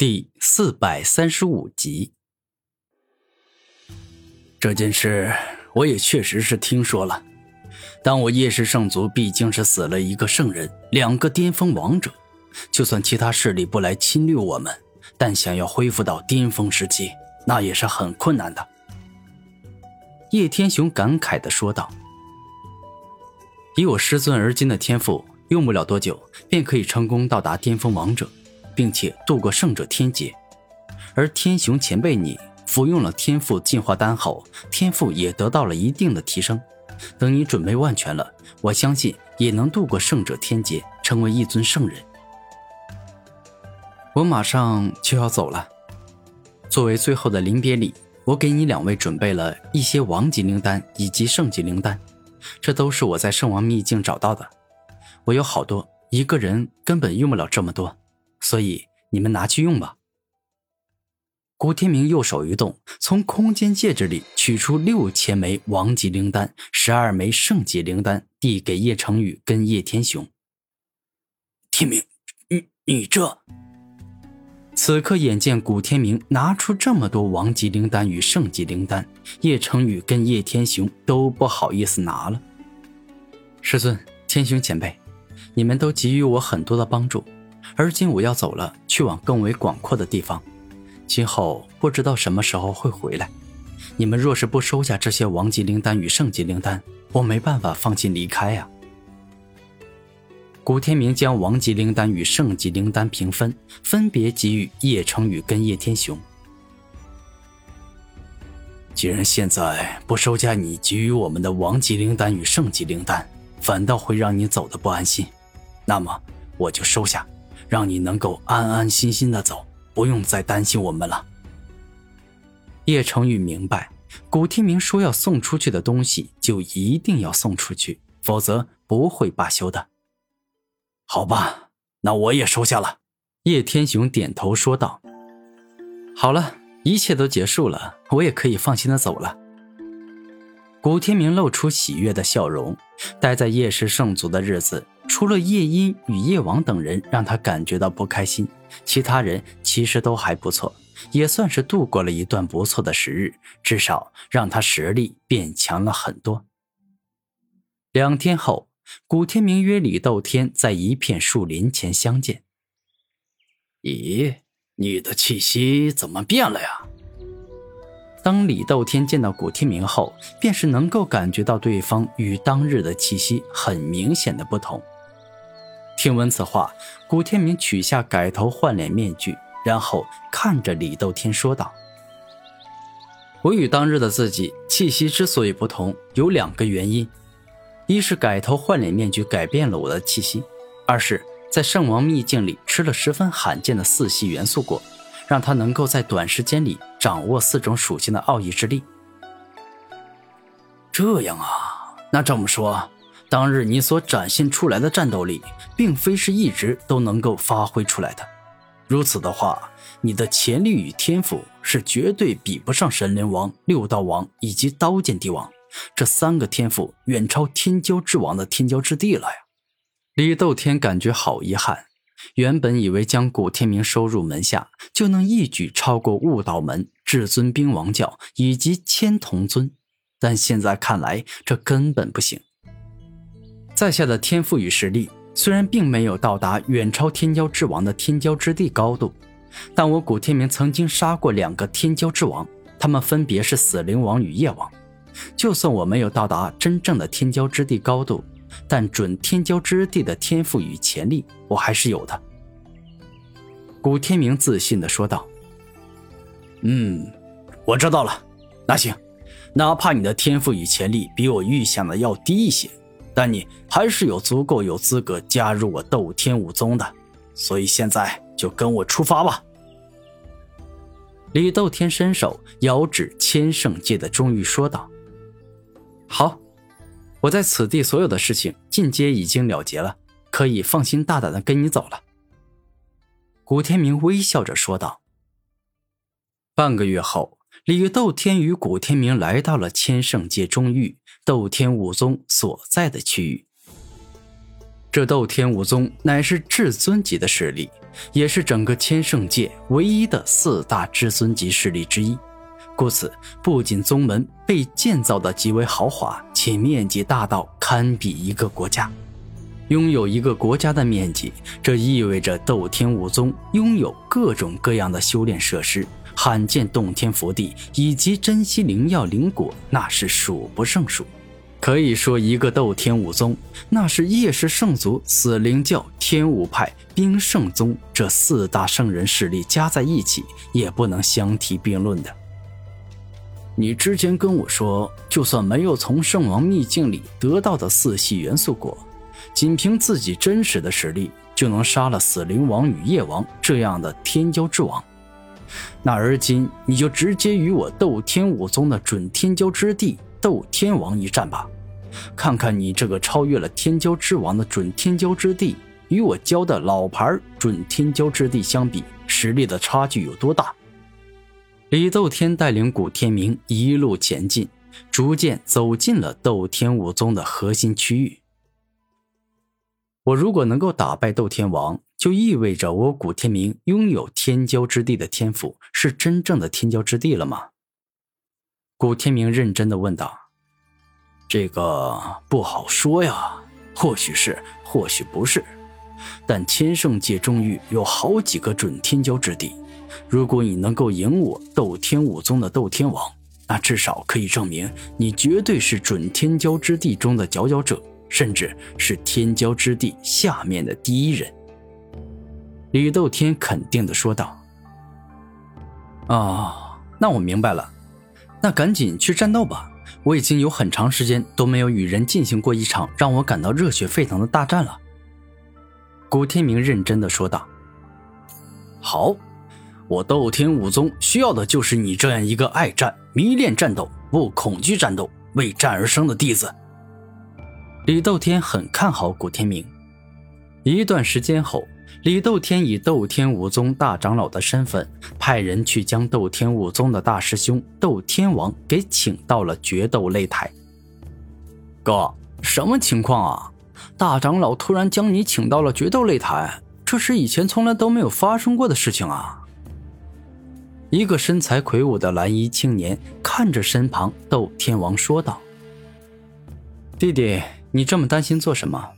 第四百三十五集，这件事我也确实是听说了。当我夜氏圣族毕竟是死了一个圣人，两个巅峰王者，就算其他势力不来侵略我们，但想要恢复到巅峰时期，那也是很困难的。叶天雄感慨的说道：“以我师尊而今的天赋，用不了多久便可以成功到达巅峰王者。”并且度过圣者天劫，而天雄前辈你服用了天赋进化丹后，天赋也得到了一定的提升。等你准备万全了，我相信也能度过圣者天劫，成为一尊圣人。我马上就要走了，作为最后的临别礼，我给你两位准备了一些王级灵丹以及圣级灵丹，这都是我在圣王秘境找到的。我有好多，一个人根本用不了这么多。所以你们拿去用吧。古天明右手一动，从空间戒指里取出六千枚王级灵丹、十二枚圣级灵丹，递给叶成宇跟叶天雄。天明，你你这……此刻眼见古天明拿出这么多王级灵丹与圣级灵丹，叶成宇跟叶天雄都不好意思拿了。师尊，天雄前辈，你们都给予我很多的帮助。而今我要走了，去往更为广阔的地方，今后不知道什么时候会回来。你们若是不收下这些王级灵丹与圣级灵丹，我没办法放心离开呀。古天明将王级灵丹与圣级灵丹平分，分别给予叶成宇跟叶天雄。既然现在不收下你给予我们的王级灵丹与圣级灵丹，反倒会让你走的不安心，那么我就收下。让你能够安安心心的走，不用再担心我们了。叶成宇明白，古天明说要送出去的东西，就一定要送出去，否则不会罢休的。好吧，那我也收下了。叶天雄点头说道：“好了，一切都结束了，我也可以放心的走了。”古天明露出喜悦的笑容，待在叶氏圣族的日子。除了夜莺与夜王等人让他感觉到不开心，其他人其实都还不错，也算是度过了一段不错的时日，至少让他实力变强了很多。两天后，古天明约李斗天在一片树林前相见。咦，你的气息怎么变了呀？当李斗天见到古天明后，便是能够感觉到对方与当日的气息很明显的不同。听闻此话，古天明取下改头换脸面具，然后看着李斗天说道：“我与当日的自己气息之所以不同，有两个原因：一是改头换脸面具改变了我的气息；二是，在圣王秘境里吃了十分罕见的四系元素果，让他能够在短时间里掌握四种属性的奥义之力。这样啊，那这么说。”当日你所展现出来的战斗力，并非是一直都能够发挥出来的。如此的话，你的潜力与天赋是绝对比不上神灵王、六道王以及刀剑帝王这三个天赋远超天骄之王的天骄之地了呀！李斗天感觉好遗憾，原本以为将古天明收入门下，就能一举超过悟道门、至尊兵王教以及千童尊，但现在看来，这根本不行。在下的天赋与实力虽然并没有到达远超天骄之王的天骄之地高度，但我古天明曾经杀过两个天骄之王，他们分别是死灵王与夜王。就算我没有到达真正的天骄之地高度，但准天骄之地的天赋与潜力我还是有的。古天明自信地说道：“嗯，我知道了。那行，哪怕你的天赋与潜力比我预想的要低一些。”但你还是有足够有资格加入我斗天武宗的，所以现在就跟我出发吧。李斗天伸手遥指千圣界的钟玉说道：“好，我在此地所有的事情尽皆已经了结了，可以放心大胆的跟你走了。”古天明微笑着说道。半个月后。李斗天与古天明来到了千圣界中域斗天武宗所在的区域。这斗天武宗乃是至尊级的势力，也是整个千圣界唯一的四大至尊级势力之一。故此，不仅宗门被建造的极为豪华，且面积大到堪比一个国家。拥有一个国家的面积，这意味着斗天武宗拥有各种各样的修炼设施、罕见洞天福地以及珍稀灵药灵果，那是数不胜数。可以说，一个斗天武宗，那是叶氏圣族、死灵教、天武派、冰圣宗这四大圣人势力加在一起，也不能相提并论的。你之前跟我说，就算没有从圣王秘境里得到的四系元素果，仅凭自己真实的实力，就能杀了死灵王与夜王这样的天骄之王。那而今，你就直接与我斗天武宗的准天骄之地斗天王一战吧，看看你这个超越了天骄之王的准天骄之地，与我教的老牌准天骄之地相比，实力的差距有多大？李斗天带领古天明一路前进，逐渐走进了斗天武宗的核心区域。我如果能够打败斗天王，就意味着我古天明拥有天骄之地的天赋，是真正的天骄之地了吗？古天明认真的问道：“这个不好说呀，或许是，或许不是。但千圣界中域有好几个准天骄之地。”如果你能够赢我斗天武宗的斗天王，那至少可以证明你绝对是准天骄之地中的佼佼者，甚至是天骄之地下面的第一人。李斗天肯定的说道：“哦，那我明白了，那赶紧去战斗吧！我已经有很长时间都没有与人进行过一场让我感到热血沸腾的大战了。”古天明认真的说道：“好。”我斗天武宗需要的就是你这样一个爱战、迷恋战斗、不恐惧战斗、为战而生的弟子。李斗天很看好古天明。一段时间后，李斗天以斗天武宗大长老的身份，派人去将斗天武宗的大师兄斗天王给请到了决斗擂台。哥，什么情况啊？大长老突然将你请到了决斗擂台，这是以前从来都没有发生过的事情啊！一个身材魁梧的蓝衣青年看着身旁斗天王说道：“弟弟，你这么担心做什么？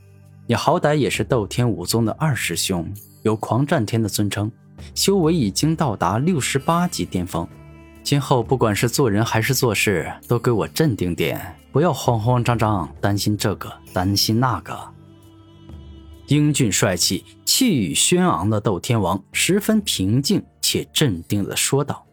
你好歹也是斗天武宗的二师兄，有狂战天的尊称，修为已经到达六十八级巅峰。今后不管是做人还是做事，都给我镇定点，不要慌慌张张，担心这个担心那个。”英俊帅气、气宇轩昂的斗天王十分平静。且镇定地说道。